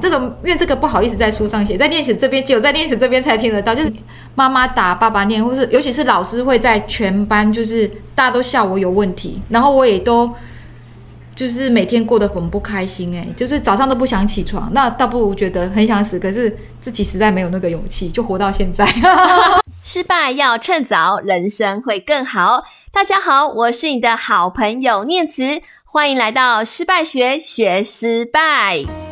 这个因为这个不好意思在书上写，在练习这边只有在练习这边才听得到，就是妈妈打爸爸念，或是尤其是老师会在全班，就是大家都笑我有问题，然后我也都就是每天过得很不开心，欸，哎，就是早上都不想起床，那倒不如觉得很想死，可是自己实在没有那个勇气，就活到现在。失败要趁早，人生会更好。大家好，我是你的好朋友念慈，欢迎来到失败学，学失败。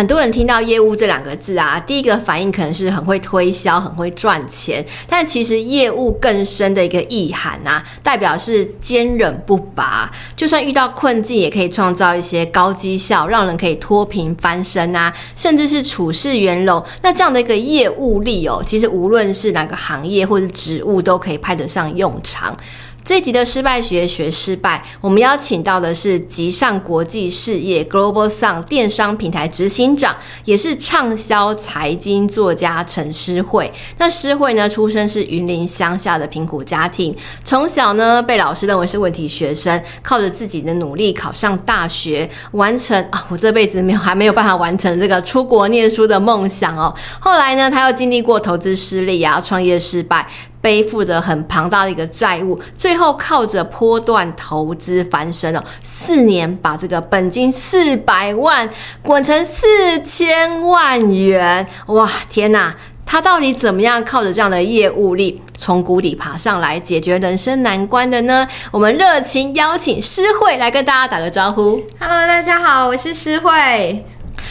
很多人听到业务这两个字啊，第一个反应可能是很会推销、很会赚钱，但其实业务更深的一个意涵啊，代表是坚忍不拔，就算遇到困境，也可以创造一些高绩效，让人可以脱贫翻身啊，甚至是处事圆融。那这样的一个业务力哦，其实无论是哪个行业或者职务，都可以派得上用场。这集的失败学学失败，我们邀请到的是集上国际事业 Global Sung 电商平台执行长，也是畅销财经作家陈诗慧。那诗慧呢，出生是云林乡下的贫苦家庭，从小呢被老师认为是问题学生，靠着自己的努力考上大学，完成啊，我这辈子没有还没有办法完成这个出国念书的梦想哦。后来呢，他又经历过投资失利啊，创业失败。背负着很庞大的一个债务，最后靠着波段投资翻身了。四年把这个本金四百万滚成四千万元，哇，天哪！他到底怎么样靠着这样的业务力从谷底爬上来，解决人生难关的呢？我们热情邀请诗慧来跟大家打个招呼。Hello，大家好，我是诗慧。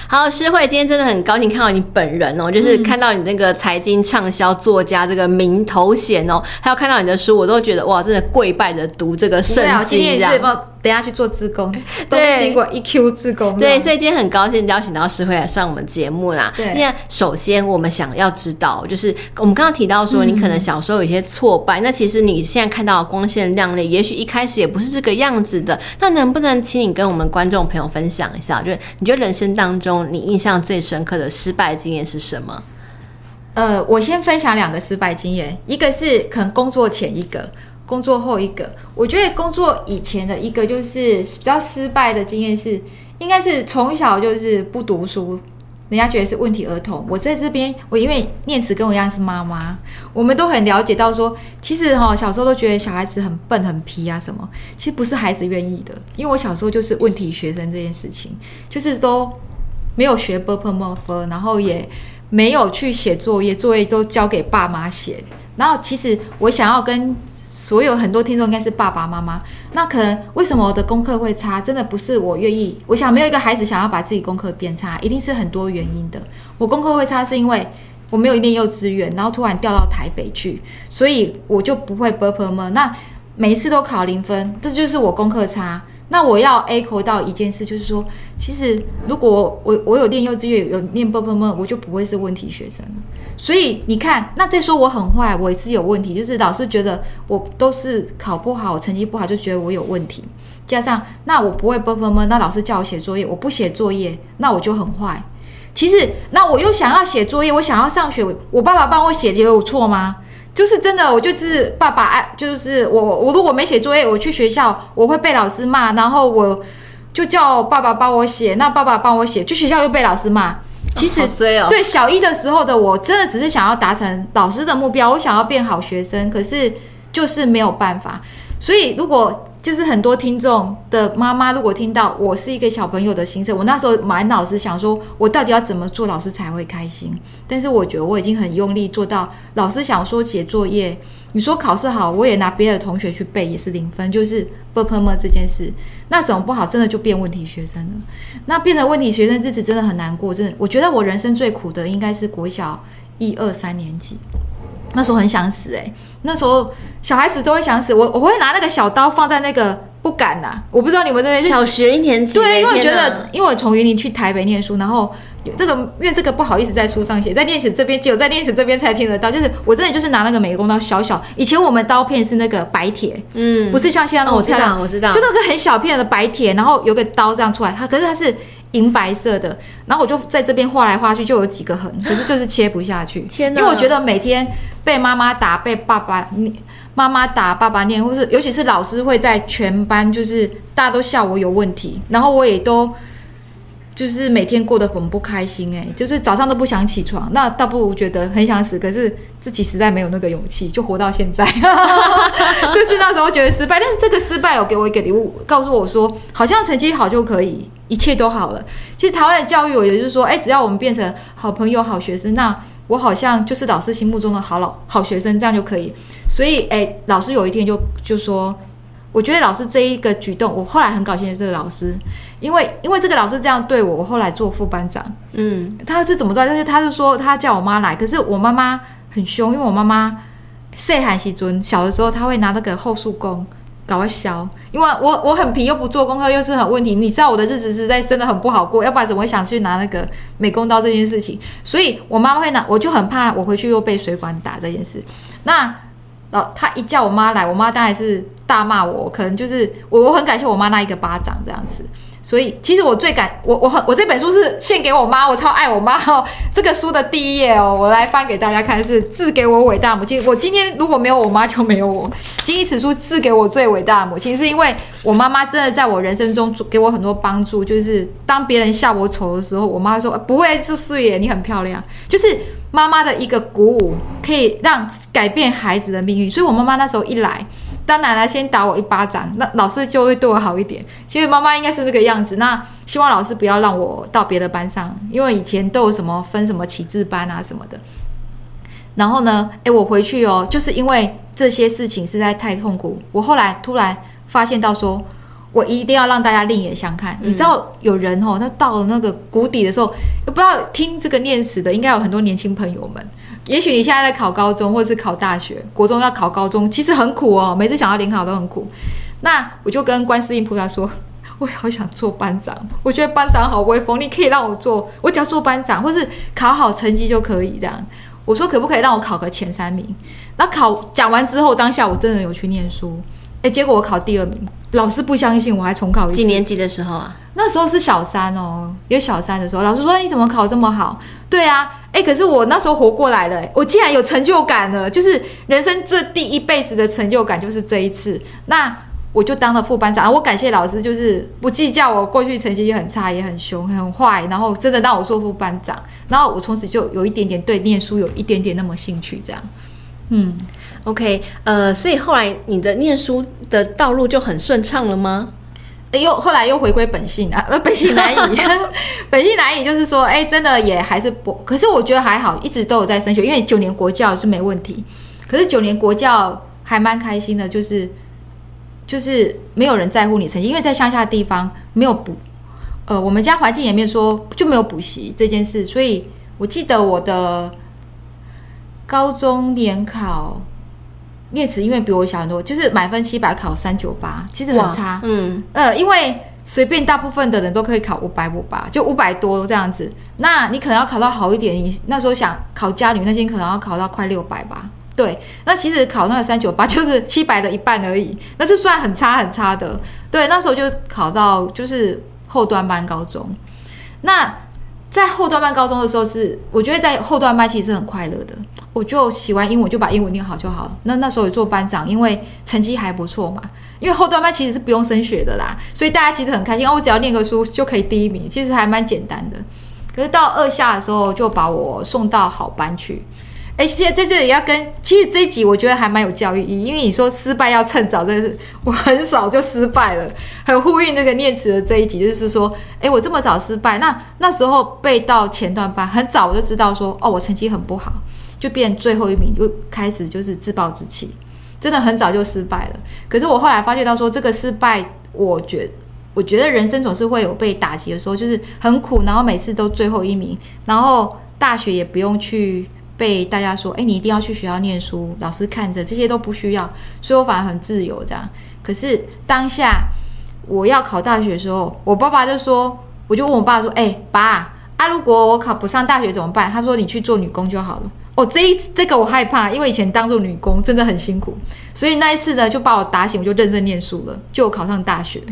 好，诗慧，今天真的很高兴看到你本人哦，就是看到你那个财经畅销作家这个名头衔哦，还有看到你的书，我都觉得哇，真的跪拜着读这个圣经。啊，今天也是等下去做自工，都经过 EQ 自工。对，所以今天很高兴邀请到诗慧来上我们节目啦。对，那首先我们想要知道，就是我们刚刚提到说，你可能小时候有些挫败，嗯、那其实你现在看到的光鲜亮丽，也许一开始也不是这个样子的。那能不能请你跟我们观众朋友分享一下，就是你觉得人生当中你印象最深刻的失败经验是什么？呃，我先分享两个失败经验，一个是可能工作前一个。工作后一个。我觉得工作以前的一个就是比较失败的经验是应该是从小就是不读书人家觉得是问题儿童。我在这边我因为念慈跟我一样是妈妈我们都很了解到说其实哈小时候都觉得小孩子很笨很皮啊什么其实不是孩子愿意的。因为我小时候就是问题学生这件事情就是都没有学波然后也没有去写作业作业都交给爸妈写。然后其实我想要跟所有很多听众应该是爸爸妈妈，那可能为什么我的功课会差？真的不是我愿意，我想没有一个孩子想要把自己功课变差，一定是很多原因的。我功课会差是因为我没有一幼稚园，然后突然调到台北去，所以我就不会 b u r p e r？那每一次都考零分，这就是我功课差。那我要 echo 到一件事，就是说，其实如果我我有念幼稚园，有念 b u r p e r？我就不会是问题学生了。所以你看，那再说我很坏，我也是有问题，就是老师觉得我都是考不好，成绩不好，就觉得我有问题。加上那我不会啵啵啵，那老师叫我写作业，我不写作业，那我就很坏。其实那我又想要写作业，我想要上学，我爸爸帮我写，结果有错吗？就是真的，我就是爸爸爱，就是我我如果没写作业，我去学校我会被老师骂，然后我就叫爸爸帮我写，那爸爸帮我写，去学校又被老师骂。其实、对小一的时候的我，真的只是想要达成老师的目标，我想要变好学生，可是就是没有办法。所以如果就是很多听众的妈妈如果听到我是一个小朋友的心声我那时候满脑子想说我到底要怎么做老师才会开心？但是我觉得我已经很用力做到老师想说写作业你说考试好我也拿别的同学去背也是零分就是不喷墨这件事。那怎么不好真的就变问题学生了。那变成问题学生日子真的很难过真的我觉得我人生最苦的应该是国小一二三年级。那时候很想死哎、欸，那时候小孩子都会想死，我我会拿那个小刀放在那个不敢呐、啊，我不知道你们这边小学一年级，对，因为我觉得，因为我从云林去台北念书，然后这个因为这个不好意思在书上写，在练习这边只有在练习这边才听得到，就是我真的就是拿那个美工刀小小，以前我们刀片是那个白铁，嗯，不是像现在那种漂亮、哦，我知道，我知道，就那个很小片的白铁，然后有个刀这样出来，它可是它是银白色的，然后我就在这边画来画去，就有几个痕，可是就是切不下去。天哪！因为我觉得每天被妈妈打，被爸爸念，妈妈打，爸爸念，或是尤其是老师会在全班，就是大家都笑我有问题，然后我也都。就是每天过得很不开心哎、就是早上都不想起床，那倒不如觉得很想死，可是自己实在没有那个勇气，就活到现在。就是那时候觉得失败，但是这个失败有给我一个礼物，告诉我说，好像成绩好就可以，一切都好了。其实台湾的教育，我也就是说，哎、只要我们变成好朋友、好学生，那我好像就是老师心目中的好老好学生，这样就可以。所以，哎、欸，老师有一天就就说，我觉得老师这一个举动，我后来很感谢这个老师。因为因为这个老师这样对我，我后来做副班长。嗯，他是怎么做？但是他是说他叫我妈来，可是我妈妈很凶，因为我妈妈岁寒时尊小的时候，他会拿那个后束弓搞笑，因为我我很皮，又不做功课，又是很问题。你知道我的日子实在真的很不好过，要不然怎么会想去拿那个美工刀这件事情？所以我妈妈会拿，我就很怕我回去又被水管打这件事。那老他一叫我妈来，我妈当然是大骂我，可能就是我我很感谢我妈那一个巴掌这样子。所以，其实我最感我我很我这本书是献给我妈，我超爱我妈哦。这个书的第一页哦，我来翻给大家看，是致给我伟大母亲。我今天如果没有我妈，就没有我。今天此书致给我最伟大的母亲，是因为我妈妈真的在我人生中给我很多帮助。就是当别人笑我丑的时候，我妈说不会，就是耶，你很漂亮。就是妈妈的一个鼓舞，可以让改变孩子的命运。所以我妈妈那时候一来。当奶奶先打我一巴掌，那老师就会对我好一点。其实妈妈应该是这个样子。那希望老师不要让我到别的班上，因为以前都有什么分什么启智班啊什么的。然后呢，诶，我回去哦，就是因为这些事情实在太痛苦。我后来突然发现到说，我一定要让大家另眼相看。嗯、你知道有人哦，他到了那个谷底的时候，不知道听这个念词的，应该有很多年轻朋友们。也许你现在在考高中，或者是考大学，国中要考高中，其实很苦哦。每次想要联考都很苦。那我就跟观世音菩萨说，我好想做班长，我觉得班长好威风，你可以让我做，我只要做班长，或是考好成绩就可以这样。我说可不可以让我考个前三名？那考讲完之后，当下我真的有去念书，诶，结果我考第二名。老师不相信，我还重考一次。几年级的时候啊？那时候是小三哦，有小三的时候，老师说，你怎么考这么好？对啊。哎，可是我那时候活过来了，我竟然有成就感了，就是人生这第一辈子的成就感就是这一次。那我就当了副班长，我感谢老师，就是不计较我过去成绩也很差，也很凶，很坏，然后真的让我做副班长，然后我从此就有一点点对念书有一点点那么兴趣，这样。嗯，OK，呃，所以后来你的念书的道路就很顺畅了吗？又后来又回归本性啊，呃，本性难移，本性难移，就是说，哎，真的也还是不，可是我觉得还好，一直都有在升学，因为九年国教是没问题。可是九年国教还蛮开心的，就是就是没有人在乎你成绩，因为在乡下的地方没有补，呃，我们家环境也没有说就没有补习这件事，所以我记得我的高中联考。念慈因为比我小很多，就是满分七百考三九八，其实很差。嗯，呃，因为随便大部分的人都可以考五百五八，就五百多这样子。那你可能要考到好一点，你那时候想考家女那些可能要考到快六百吧。对，那其实考那个三九八 就是七百的一半而已，那是算很差很差的。对，那时候就考到就是后端班高中。那在后段班高中的时候是，我觉得在后段班其实是很快乐的。我就喜欢英文，就把英文念好就好了。那那时候有做班长，因为成绩还不错嘛。因为后段班其实是不用升学的啦，所以大家其实很开心。哦，我只要念个书就可以第一名，其实还蛮简单的。可是到二下的时候，就把我送到好班去。哎，现在在这里要跟，其实这一集我觉得还蛮有教育意义，因为你说失败要趁早，这个是我很少就失败了，很呼应那个念词的这一集，就是说，哎，我这么早失败，那那时候背到前段班，很早我就知道说，哦，我成绩很不好，就变最后一名，就开始就是自暴自弃，真的很早就失败了。可是我后来发觉到说，这个失败，我觉我觉得人生总是会有被打击的时候，就是很苦，然后每次都最后一名，然后大学也不用去。被大家说，哎，你一定要去学校念书，老师看着，这些都不需要，所以我反而很自由这样。可是当下我要考大学的时候，我爸爸就说，我就问我爸说，哎，爸啊，如果我考不上大学怎么办？他说，你去做女工就好了。哦，这一这个我害怕，因为以前当做女工真的很辛苦，所以那一次呢，就把我打醒，我就认真念书了，就考上大学。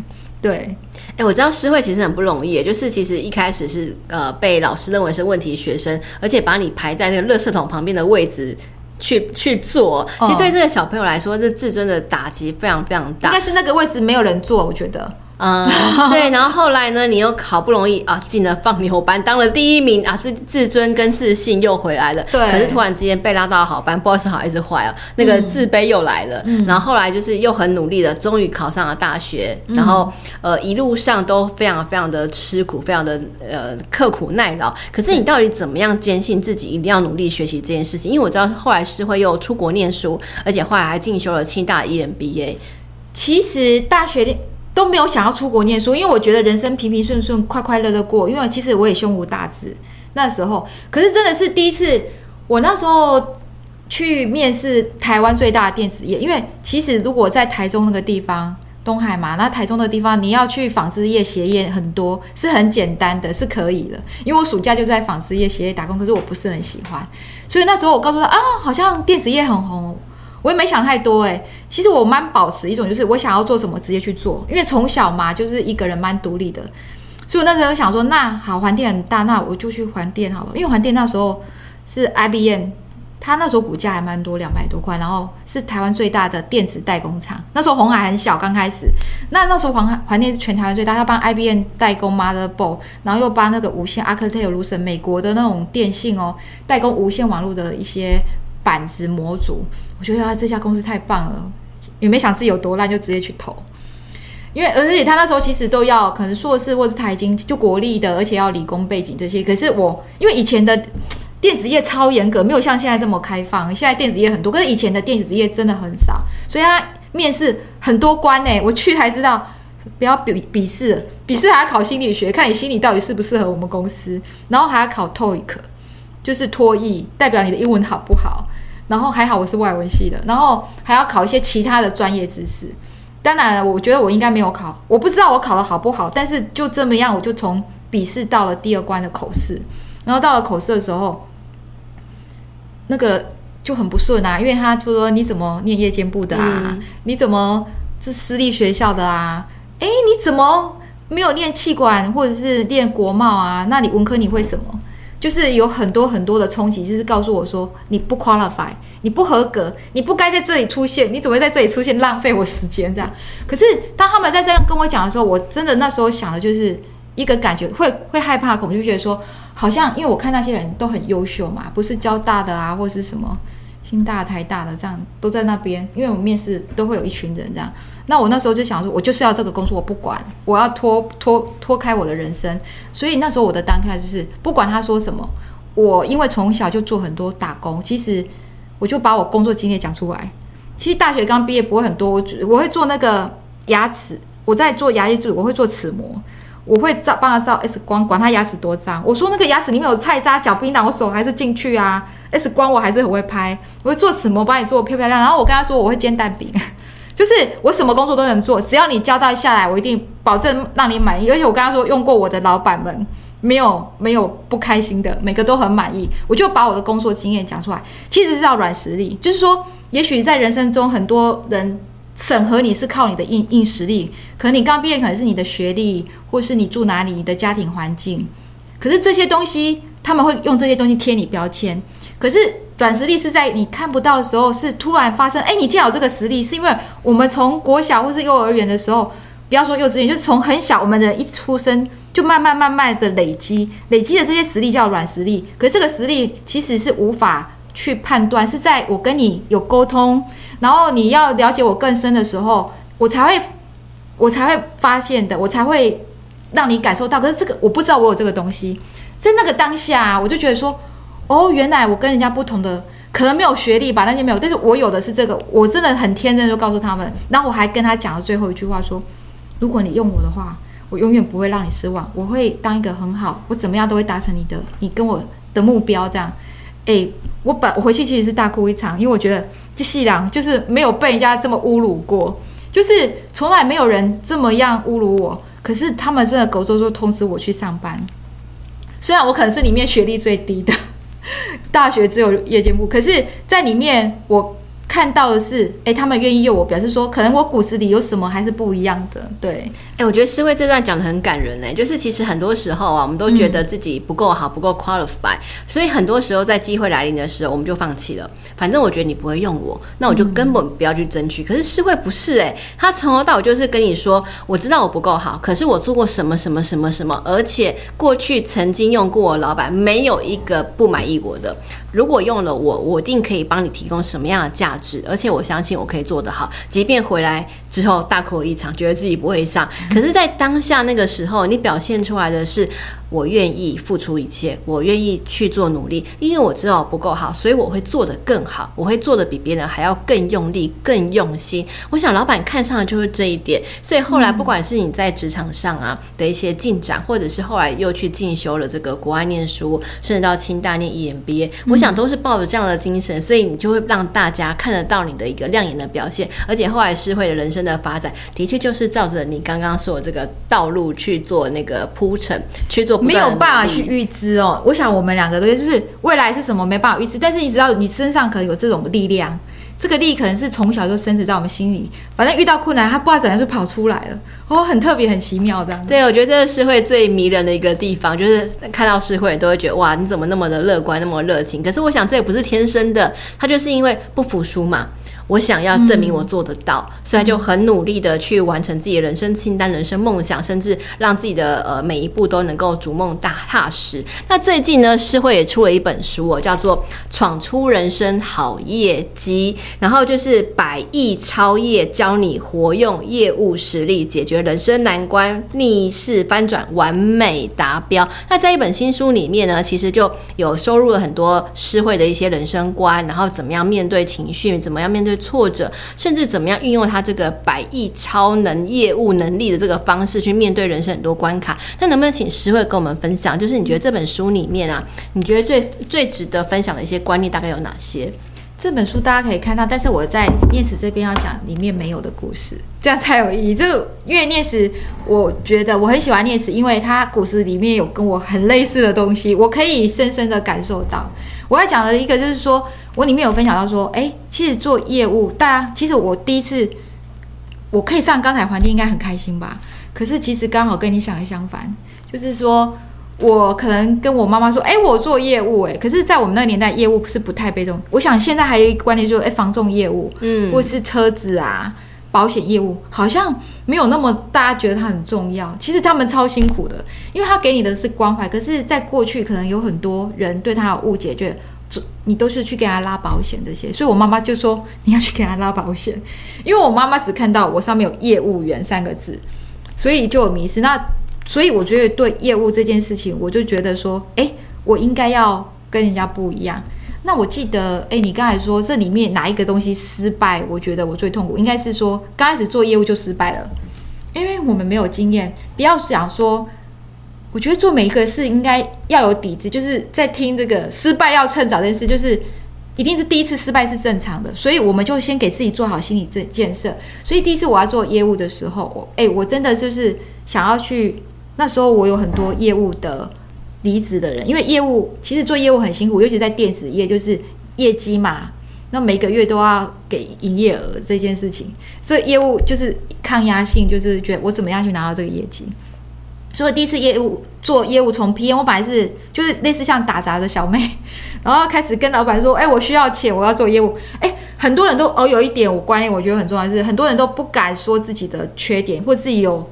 对，哎、欸，我知道诗慧其实很不容易，就是其实一开始是呃被老师认为是问题学生，而且把你排在那个垃圾桶旁边的位置去去做，其实对这个小朋友来说，这自尊的打击非常非常大。但是那个位置没有人坐，我觉得。嗯，对，然后后来呢，你又好不容易啊进了放牛班，当了第一名啊，自自尊跟自信又回来了。对。可是突然之间被拉到好班，不知道是好还是坏啊，那个自卑又来了。嗯。然后后来就是又很努力的，终于考上了大学。嗯。然后呃一路上都非常非常的吃苦，非常的呃刻苦耐劳。可是你到底怎么样坚信自己一定要努力学习这件事情？因为我知道后来是会又出国念书，而且后来还进修了清大 EMBA。其实大学都没有想要出国念书，因为我觉得人生平平顺顺、快快乐乐过。因为其实我也胸无大志那时候，可是真的是第一次，我那时候去面试台湾最大的电子业。因为其实如果在台中那个地方，东海嘛，那台中的地方你要去纺织业、鞋业很多，是很简单的，是可以的。因为我暑假就在纺织业、鞋业打工，可是我不是很喜欢，所以那时候我告诉他啊，好像电子业很红。我也没想太多哎、其实我蛮保持一种，就是我想要做什么直接去做，因为从小嘛就是一个人蛮独立的，所以我那时候想说，那好，环电很大，那我就去环电好了，因为环电那时候是 IBM，它那时候股价还蛮多，两百多块，然后是台湾最大的电子代工厂，那时候红海很小，刚开始，那那时候环环电是全台湾最大，他帮 IBM 代工 motherboard，然后又帮那个无线 Arctel、Lucent，美国的那种电信哦，代工无线网络的一些。板子模组，我觉得啊，这家公司太棒了，也没想自己有多烂，就直接去投。因为而且他那时候其实都要可能硕士或是财经，就国立的，而且要理工背景这些。可是我因为以前的电子业超严格，没有像现在这么开放。现在电子业很多，可是以前的电子业真的很少，所以他面试很多关呢。我去才知道，不要笔笔试，笔试还要考心理学，看你心理到底适不适合我们公司，然后还要考 TOEIC，就是托译，代表你的英文好不好。然后还好我是外文系的，然后还要考一些其他的专业知识。当然了，我觉得我应该没有考，我不知道我考的好不好。但是就这么样，我就从笔试到了第二关的口试。然后到了口试的时候，那个就很不顺啊，因为他就说你怎么念夜间部的啊？嗯、你怎么是私立学校的啊？诶，你怎么没有念企管或者是念国贸啊？那你文科你会什么？就是有很多很多的冲击，就是告诉我说你不 qualify，你不合格，你不该在这里出现，你怎么会在这里出现，浪费我时间这样。可是当他们在这样跟我讲的时候，我真的那时候想的就是一个感觉，会会害怕、恐惧，觉得说好像因为我看那些人都很优秀嘛，不是交大的啊，或是什么清大、台大的这样都在那边，因为我面试都会有一群人这样。那我那时候就想说，我就是要这个工作，我不管，我要脱脱脱开我的人生。所以那时候我的当下就是，不管他说什么，我因为从小就做很多打工，其实我就把我工作经验讲出来。其实大学刚毕业不会很多，我我会做那个牙齿，我在做牙医助理，我会做齿模，我会照帮他照 X 光，管他牙齿多脏。我说那个牙齿里面有菜渣、嚼槟榔，我手还是进去啊，X 光我还是很会拍，我会做齿模，帮你做漂漂亮。然后我跟他说我会煎蛋饼。就是我什么工作都能做，只要你交代下来，我一定保证让你满意。而且我跟他说用过我的老板们，没有没有不开心的，每个都很满意。我就把我的工作经验讲出来，其实是要软实力。就是说，也许在人生中，很多人审核你是靠你的硬硬实力，可能你刚毕业可能是你的学历，或是你住哪里，你的家庭环境。可是这些东西，他们会用这些东西贴你标签。可是。软实力是在你看不到的时候，是突然发生。哎，你既然有这个实力，是因为我们从国小或是幼儿园的时候，不要说幼稚园，就是从很小，我们的人一出生就慢慢慢慢的累积，累积的这些实力叫软实力。可是这个实力其实是无法去判断，是在我跟你有沟通，然后你要了解我更深的时候，我才会我才会发现的，我才会让你感受到。可是这个我不知道我有这个东西，在那个当下，我就觉得说。哦，原来我跟人家不同的，可能没有学历吧，那些没有，但是我有的是这个，我真的很天真，就告诉他们，然后我还跟他讲了最后一句话，说，如果你用我的话，我永远不会让你失望，我会当一个很好，我怎么样都会达成你的，你跟我的目标，这样，诶，我本我回去其实是大哭一场，因为我觉得细郎就是没有被人家这么侮辱过，就是从来没有人这么样侮辱我，可是他们真的狗周周通知我去上班，虽然我可能是里面学历最低的。大学只有夜间部，可是在里面我看到的是，哎，他们愿意用我，表示说，可能我骨子里有什么还是不一样的。对，哎，我觉得诗慧这段讲的很感人呢。就是其实很多时候啊，我们都觉得自己不够好，不够 qualify，嗯，所以很多时候在机会来临的时候，我们就放弃了。反正我觉得你不会用我，那我就根本不要去争取。嗯，可是诗慧不是哎，他从头到尾就是跟你说，我知道我不够好，可是我做过什么什么什么什么，而且过去曾经用过我老板，没有一个不满意我的。如果用了我，我一定可以帮你提供什么样的价值，而且我相信我可以做得好。即便回来之后大哭一场，觉得自己不会上，可是，在当下那个时候，你表现出来的是。我愿意付出一切，我愿意去做努力，因为我知道我不够好，所以我会做得更好，我会做得比别人还要更用力、更用心。我想老板看上的就是这一点，所以后来不管是你在职场上啊的一些进展，或者是后来又去进修了这个国外念书，甚至到清大念 EMBA，我想都是抱着这样的精神，所以你就会让大家看得到你的一个亮眼的表现，而且后来诗慧的人生的发展，的确就是照着你刚刚说的这个道路去做那个铺陈，去做。没有办法去预知哦，我想我们两个都就是未来是什么没办法预知，但是你知道你身上可能有这种力量，这个力可能是从小就深植在我们心里，反正遇到困难他不知道怎样就跑出来了，哦，很特别很奇妙这样。对，我觉得这个诗会最迷人的一个地方，就是看到诗会都会觉得哇，你怎么那么的乐观，那么热情？可是我想这也不是天生的，他就是因为不服输嘛。我想要证明我做得到，嗯、所以就很努力的去完成自己的人生清单、人生梦想，甚至让自己的呃每一步都能够逐梦大踏实。那最近呢，诗慧也出了一本书哦，叫做《闯出人生好业绩》，然后就是百亿超业，教你活用业务实力解决人生难关，逆势翻转，完美达标。那在一本新书里面呢，其实就有收入了很多诗慧的一些人生观，然后怎么样面对情绪，怎么样面对。挫折，甚至怎么样运用他这个百亿超能业务能力的这个方式去面对人生很多关卡。那能不能请诗慧跟我们分享？就是你觉得这本书里面啊，你觉得最最值得分享的一些观念大概有哪些？这本书大家可以看到，但是我在念慈这边要讲里面没有的故事，这样才有意义。就因为念慈，我觉得我很喜欢念慈，因为他故事里面有跟我很类似的东西，我可以深深的感受到。我要讲的一个就是说。我里面有分享到说，哎、其实做业务，大家其实我第一次我可以上钢材环境，应该很开心吧？可是其实刚好跟你想的相反，就是说我可能跟我妈妈说，哎、欸，我做业务、欸，哎，可是在我们那个年代，业务是不太被重。我想现在还有一个观念，就是哎，房重业务，嗯，或是车子啊、保险业务，好像没有那么大家觉得它很重要。其实他们超辛苦的，因为他给你的是关怀。可是，在过去，可能有很多人对他有误解，觉得。你都是去给他拉保险这些，所以我妈妈就说你要去给他拉保险，因为我妈妈只看到我上面有业务员三个字，所以就有迷失。那所以我觉得对业务这件事情，我就觉得说，诶，我应该要跟人家不一样。那我记得，诶，你刚才说这里面哪一个东西失败？我觉得我最痛苦，应该是说刚开始做业务就失败了，因为我们没有经验，不要想说。我觉得做每一个事应该要有底子，就是在听这个失败要趁早这件事，就是一定是第一次失败是正常的，所以我们就先给自己做好心理建建设。所以第一次我要做业务的时候，我哎，我真的就是想要去。那时候我有很多业务的离职的人，因为业务其实做业务很辛苦，尤其在电子业，就是业绩嘛，那每个月都要给营业额这件事情，这业务就是抗压性，就是觉得我怎么样去拿到这个业绩。所以第一次业务做业务从 PM，我本来是就是类似像打杂的小妹，然后开始跟老板说：“哎、我需要钱，我要做业务。”哎，很多人都哦，有一点我观念我觉得很重要的是，很多人都不敢说自己的缺点或自己有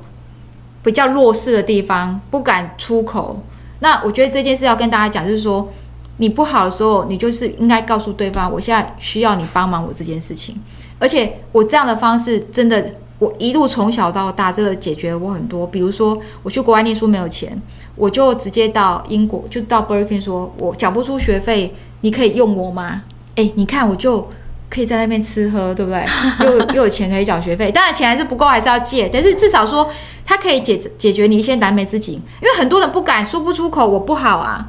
比较弱势的地方，不敢出口。那我觉得这件事要跟大家讲，就是说你不好的时候，你就是应该告诉对方，我现在需要你帮忙我这件事情，而且我这样的方式真的。我一路从小到大，真的解决了我很多。比如说，我去国外念书没有钱，我就直接到英国，就到 Berkeley 说，我缴不出学费，你可以用我吗？诶，你看我就可以在那边吃喝，对不对？又又有钱可以缴学费，当然钱还是不够，还是要借。但是至少说，它可以解解决你一些燃眉之急。因为很多人不敢说不出口，我不好啊，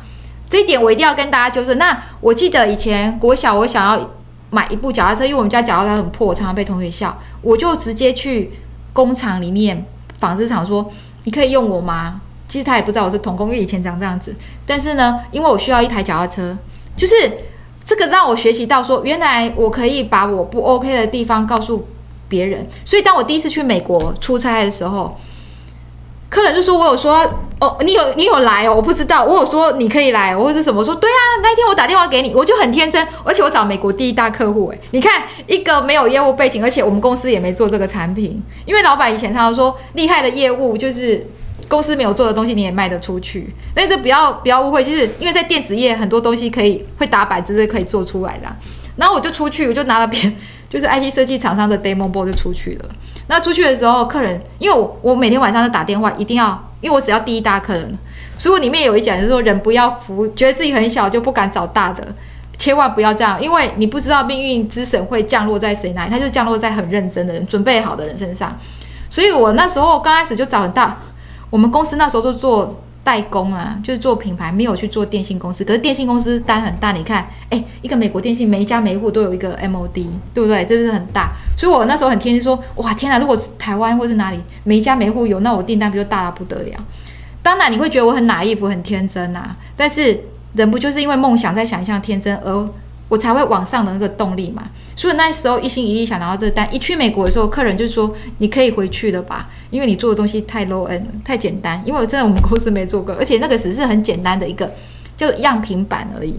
这一点我一定要跟大家纠正。那我记得以前国小，我想要。买一部脚踏车，因为我们家脚踏车很破，常常被同学笑。我就直接去工厂里面纺织厂说：“你可以用我吗？”其实他也不知道我是童工，因为以前长这样子。但是呢，因为我需要一台脚踏车，就是这个让我学习到说，原来我可以把我不 OK 的地方告诉别人。所以当我第一次去美国出差的时候，客人就说：“我有说哦，你有你有来哦，我不知道。我有说你可以来，或者是什么？说对啊，那一天我打电话给你，我就很天真，而且我找美国第一大客户诶，你看一个没有业务背景，而且我们公司也没做这个产品，因为老板以前常常说厉害的业务就是。”公司没有做的东西你也卖得出去，但是不要不要误会，就是因为在电子业很多东西可以会打板，子是可以做出来的。然后我就出去，我就拿了别 就是 IC 设计厂商的 demo board 就出去了。那出去的时候，客人因为我我每天晚上都打电话，一定要因为我只要第一大客人，所以里面有一讲就是说人不要服，觉得自己很小就不敢找大的，千万不要这样，因为你不知道命运之神会降落在谁那里，他就降落在很认真的人、准备好的人身上。所以我那时候刚开始就找很大。我们公司那时候就做代工啊，就是做品牌，没有去做电信公司。可是电信公司单很大，你看，哎，一个美国电信，每一家每一户都有一个 MOD，对不对？这不是很大？所以我那时候很天真说，哇，天哪！如果是台湾或是哪里，每一家每户有，那我订单不就大到不得了？当然你会觉得我很哪一副很天真啊。但是人不就是因为梦想在想象天真而？我才会往上的那个动力嘛，所以那时候一心一意想拿到这个单。一去美国的时候，客人就说：“你可以回去了吧，因为你做的东西太 low end 了，太简单。”因为我真的我们公司没做过，而且那个只是很简单的一个叫样品版而已。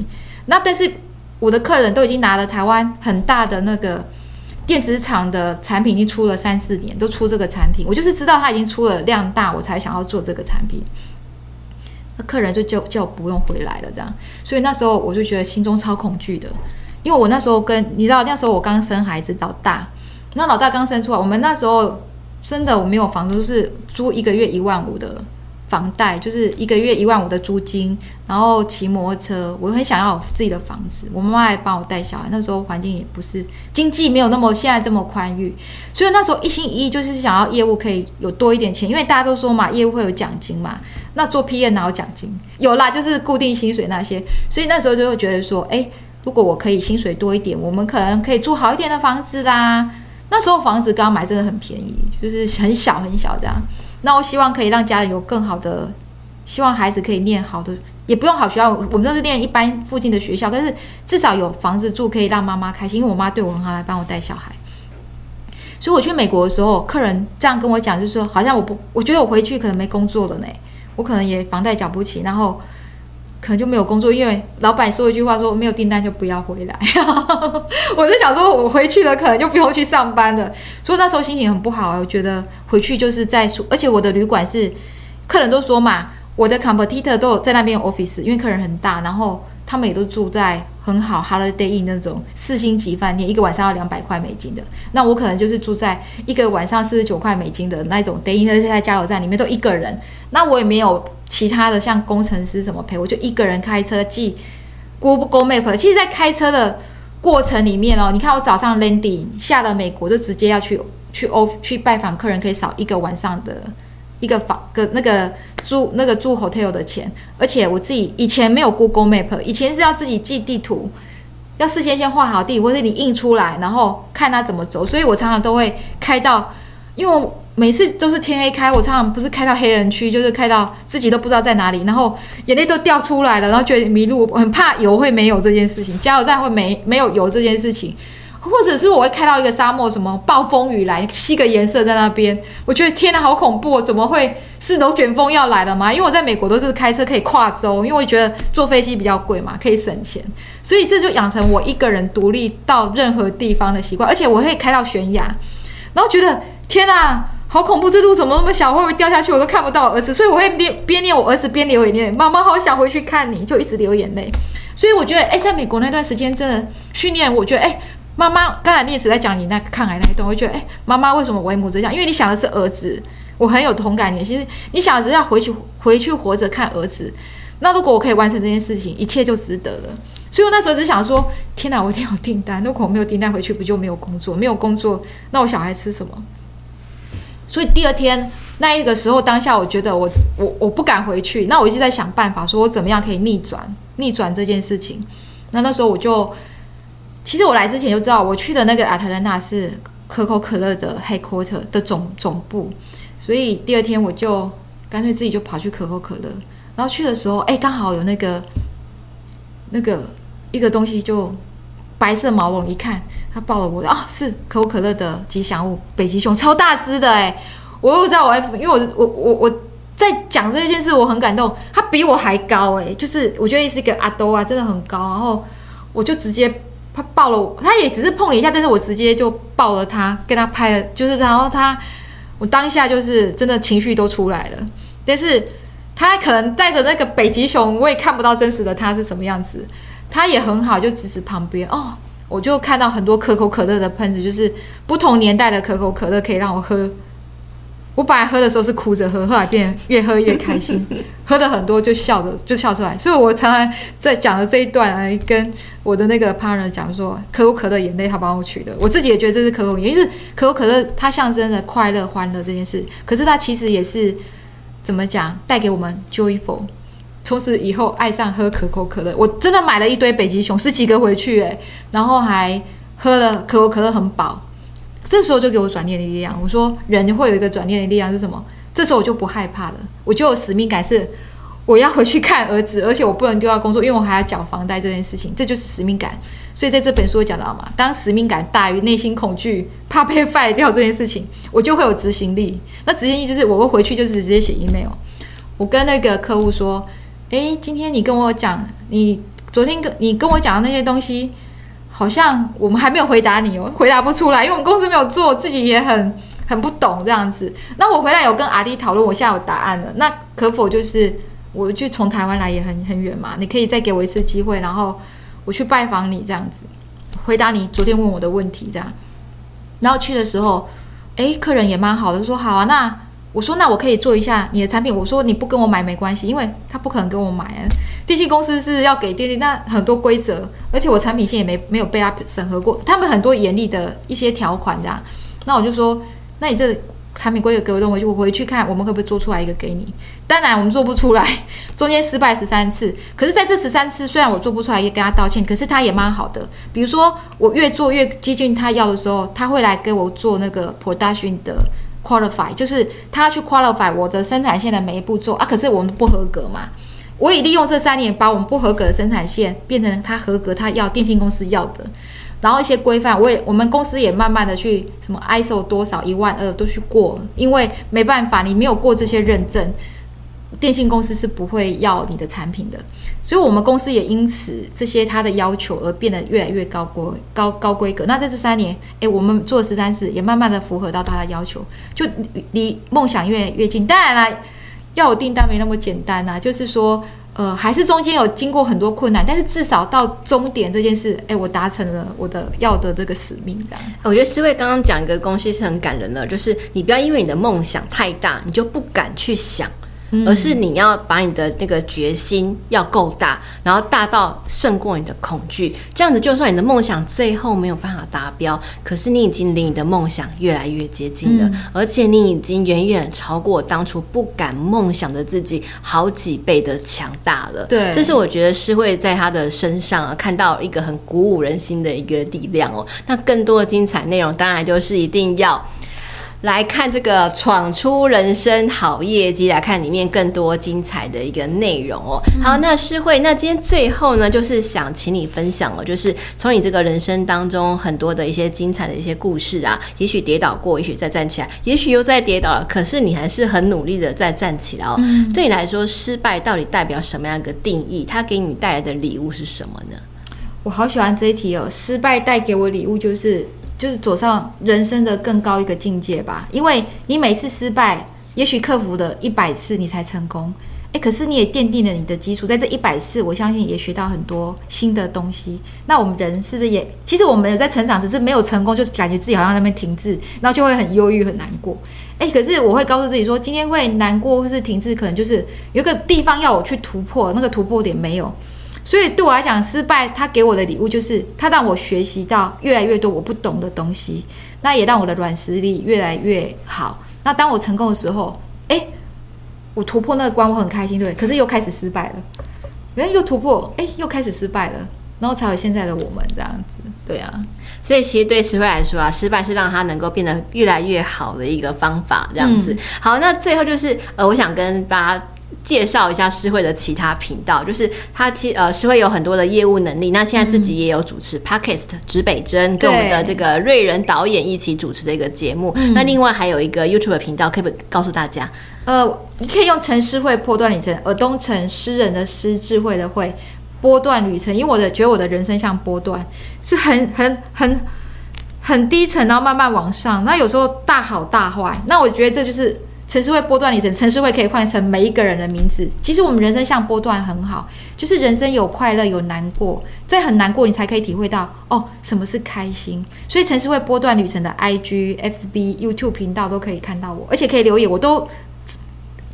那但是我的客人都已经拿了台湾很大的那个电子厂的产品，已经出了三四年，都出这个产品。我就是知道他已经出了量大，我才想要做这个产品。那客人就叫叫不用回来了，这样，所以那时候我就觉得心中超恐惧的，因为我那时候跟你知道，那时候我刚生孩子老大，那老大刚生出来，我们那时候真的我没有房子，就是租一个月一万五的。房贷就是一个月一万五的租金，然后骑摩托车，我很想要有自己的房子。我妈妈还帮我带小孩，那时候环境也不是经济没有那么现在这么宽裕，所以那时候一心一意就是想要业务可以有多一点钱，因为大家都说嘛，业务会有奖金嘛。那做 PM 哪有奖金？有啦，就是固定薪水那些。所以那时候就会觉得说，诶，如果我可以薪水多一点，我们可能可以住好一点的房子。啦。那时候房子。刚买真的很便宜，就是很小很小这样。那我希望可以让家里有更好的，希望孩子可以念好的，也不用好学校，我们都是念一般附近的学校，但是至少有房子住，可以让妈妈开心。因为我妈对我很好，来帮我带小孩。所以我去美国的时候，客人这样跟我讲，就是说好像我不，我觉得我回去可能没工作了呢，我可能也房贷缴不起，然后可能就没有工作，因为老板说一句话说没有订单就不要回来。我就想说我回去了，可能就不用去上班了。所以那时候心情很不好，我觉得回去就是在说，而且我的旅馆是客人都说嘛，我的 competitor 都有在那边 office，因为客人很大，然后他们也都住在很好 Holiday Inn 那种四星级饭店，一个晚上要两百块美金的。那我可能就是住在一个晚上四十九块美金的那种 Day Inn，而且在加油站里面都一个人，那我也没有其他的像工程师什么陪，我就一个人开车记 Google Map。其实，在开车的过程里面哦，你看我早上 landing 下了美国，就直接要去去欧去拜访客人，可以少一个晚上的一个房跟那个住那个住 hotel 的钱。而且我自己以前没有 Google Map，以前是要自己记地图，要事先先画好地，或者你印出来，然后看它怎么走。所以我常常都会开到，因为。每次都是天黑开，我常常不是开到黑人区，就是开到自己都不知道在哪里，然后眼泪都掉出来了，然后觉得迷路，很怕油会没有这件事情，加油站会没没有油这件事情，或者是我会开到一个沙漠，什么暴风雨来，七个颜色在那边，我觉得天哪，好恐怖哦，怎么会是龙卷风要来了吗？因为我在美国都是开车可以跨州，因为我觉得坐飞机比较贵嘛，可以省钱，所以这就养成我一个人独立到任何地方的习惯，而且我会开到悬崖，然后觉得天哪。好恐怖！这路怎么那么小？会不会掉下去？我都看不到儿子，所以我会边边念我儿子边流眼泪。妈妈好想回去看你，就一直流眼泪。所以我觉得，哎，在美国那段时间真的训练，我觉得，哎，妈妈，刚才你也只在讲你那个抗癌那一段，我觉得，哎，妈妈为什么为母则强？因为你想的是儿子，我很有同感。你其实你想的是要回去回去活着看儿子。那如果我可以完成这件事情，一切就值得了。所以我那时候只想说，天哪，我一定要订单。如果我没有订单回去，不就没有工作？没有工作，那我小孩吃什么？所以第二天那一个时候，当下我觉得我我我不敢回去，那我一直在想办法，说我怎么样可以逆转逆转这件事情。那那时候我就，其实我来之前就知道，我去的那个阿特兰大是可口可乐的 headquarter 的总总部，所以第二天我就干脆自己就跑去可口可乐。然后去的时候，哎，刚好有那个那个。一个东西就白色毛绒，一看他抱了我啊，是可口可乐的吉祥物北极熊，超大只的哎！我又知道我 F，因为我我我我在讲这件事，我很感动，他比我还高哎，就是我觉得是一个阿兜啊，真的很高，然后我就直接他抱了我，他也只是碰了一下，但是我直接就抱了他，跟他拍了，就是然后他我当下就是真的情绪都出来了，但是他可能带着那个北极熊，我也看不到真实的他是什么样子，他也很好，就只是旁边哦，我就看到很多可口可乐的喷子，就是不同年代的可口可乐可以让我喝。我本来喝的时候是哭着喝，后来变越喝越开心，喝的很多就笑着就笑出来。所以我常常在讲的这一段啊，跟我的那个 partner 讲说，可口可乐眼泪他帮我取的，我自己也觉得这是可口，也就是可口可乐它象征的快乐欢乐这件事。可是它其实也是怎么讲，带给我们 joyful，从此以后爱上喝可口可乐。我真的买了一堆北极熊，十几个回去诶，然后还喝了可口可乐很饱。这时候就给我转念的力量。我说人会有一个转念的力量是什么？这时候我就不害怕了，我就有使命感，是我要回去看儿子，而且我不能丢掉工作，因为我还要缴房贷这件事情，这就是使命感。所以在这本书讲到嘛，当使命感大于内心恐惧，怕被废掉这件事情，我就会有执行力。那执行力就是我会回去就是直接写 email，我跟那个客户说，诶，今天你跟我讲，你昨天跟你跟我讲的那些东西。好像我们还没有回答你哦，回答不出来，因为我们公司没有做，自己也很很不懂这样子。那我回来有跟阿弟讨论，我现在有答案了。那可否就是我就从台湾来也很很远嘛？你可以再给我一次机会，然后我去拜访你这样子，回答你昨天问我的问题这样。然后去的时候，诶，客人也蛮好的，说好啊，那。我说那我可以做一下你的产品。我说你不跟我买没关系，因为他不可能跟我买啊。电信公司是要给电信，那很多规则，而且我产品线也没没有被他审核过，他们很多严厉的一些条款这样。那我就说，那你这产品规则给我弄回去，我回去看我们可不可以做出来一个给你。当然我们做不出来，中间失败十三次。可是在这十三次，虽然我做不出来，也跟他道歉，可是他也蛮好的。比如说我越做越接近他要的时候，他会来给我做那个 production 的。Qualify 就是他要去 qualify 我的生产线的每一步骤啊，可是我们不合格嘛。我也利用这三年把我们不合格的生产线变成他合格，他要电信公司要的，然后一些规范，我也我们公司也慢慢的去什么 ISO 多少一万二都去过，因为没办法，你没有过这些认证。电信公司是不会要你的产品的，所以我们公司也因此这些他的要求而变得越来越高规高高规格。那在这三年，诶，我们做十三次也慢慢的符合到他的要求，就离梦想越来越近。当然了，要有订单没那么简单啊，就是说，呃，还是中间有经过很多困难，但是至少到终点这件事，诶，我达成了我的要的这个使命。这样，我觉得思慧刚刚讲一个东西是很感人的，就是你不要因为你的梦想太大，你就不敢去想。而是你要把你的那个决心要够大，然后大到胜过你的恐惧，这样子就算你的梦想最后没有办法达标，可是你已经离你的梦想越来越接近了，嗯、而且你已经远远超过当初不敢梦想的自己好几倍的强大了。对，这是我觉得是会在他的身上啊看到一个很鼓舞人心的一个力量哦。那更多的精彩内容，当然就是一定要。来看这个闯出人生好业绩，来看里面更多精彩的一个内容哦。好，那诗慧，那今天最后呢，就是想请你分享哦，就是从你这个人生当中很多的一些精彩的一些故事啊，也许跌倒过，也许再站起来，也许又再跌倒了，可是你还是很努力的再站起来哦。嗯。对你来说，失败到底代表什么样一个定义？它给你带来的礼物是什么呢？我好喜欢这一题哦，失败带给我礼物就是。就是走上人生的更高一个境界吧，因为你每次失败，也许克服了一百次你才成功，诶，可是你也奠定了你的基础，在这一百次，我相信也学到很多新的东西。那我们人是不是也？其实我们有在成长，只是没有成功，就感觉自己好像在那边停滞，然后就会很忧郁、很难过。诶，可是我会告诉自己说，今天会难过或是停滞，可能就是有个地方要我去突破，那个突破点没有。所以对我来讲，失败他给我的礼物就是，他让我学习到越来越多我不懂的东西，那也让我的软实力越来越好。那当我成功的时候，诶，我突破那个关，我很开心，对。可是又开始失败了，诶，又突破，诶，又开始失败了，然后才有现在的我们这样子，对啊。所以其实对诗慧来说啊，失败是让他能够变得越来越好的一个方法，这样子。嗯、好，那最后就是呃，我想跟大家。介绍一下诗慧的其他频道，就是他其呃诗慧有很多的业务能力，那现在自己也有主持 Podcast 指北针，跟我们的这个瑞仁导演一起主持的一个节目。那另外还有一个 YouTube 频道，可不可以告诉大家？呃，你可以用陈诗慧波段旅程，尔东城诗人的诗，智慧的慧，波段旅程。因为我的觉得我的人生像波段，是很很很很低沉，然后慢慢往上，那有时候大好大坏。那我觉得这就是。城市会波段旅程，城市会可以换成每一个人的名字。其实我们人生像波段很好，就是人生有快乐有难过，在很难过你才可以体会到哦，什么是开心。所以城市会波段旅程的 IG、FB、YouTube 频道都可以看到我，而且可以留言，我都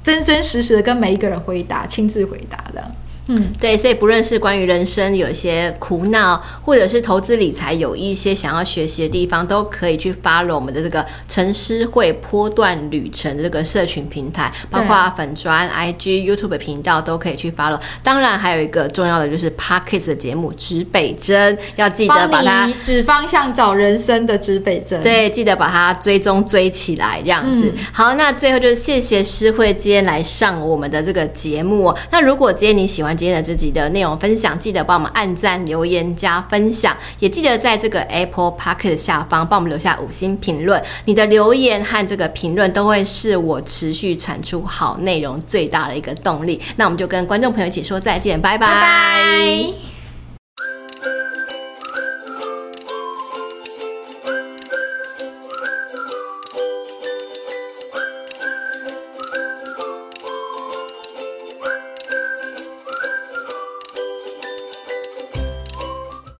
真真实实的跟每一个人回答，亲自回答的。嗯，对，所以不论是关于人生有一些苦恼，或者是投资理财有一些想要学习的地方，都可以去 follow 我们的这个陈诗慧波段旅程的这个社群平台，包括粉砖、IG、YouTube 频道都可以去 follow。当然，还有一个重要的就是 Podcast 的节目指北针，要记得把它指方向找人生的指北针。对，记得把它追踪追起来，这样子。嗯、好，那最后就是谢谢诗慧今天来上我们的这个节目。那如果今天你喜欢，今天的这集的内容分享，记得帮我们按赞、留言、加分享，也记得在这个 Apple Podcast 下方帮我们留下五星评论。你的留言和这个评论都会是我持续产出好内容最大的一个动力。那我们就跟观众朋友一起说再见，拜拜。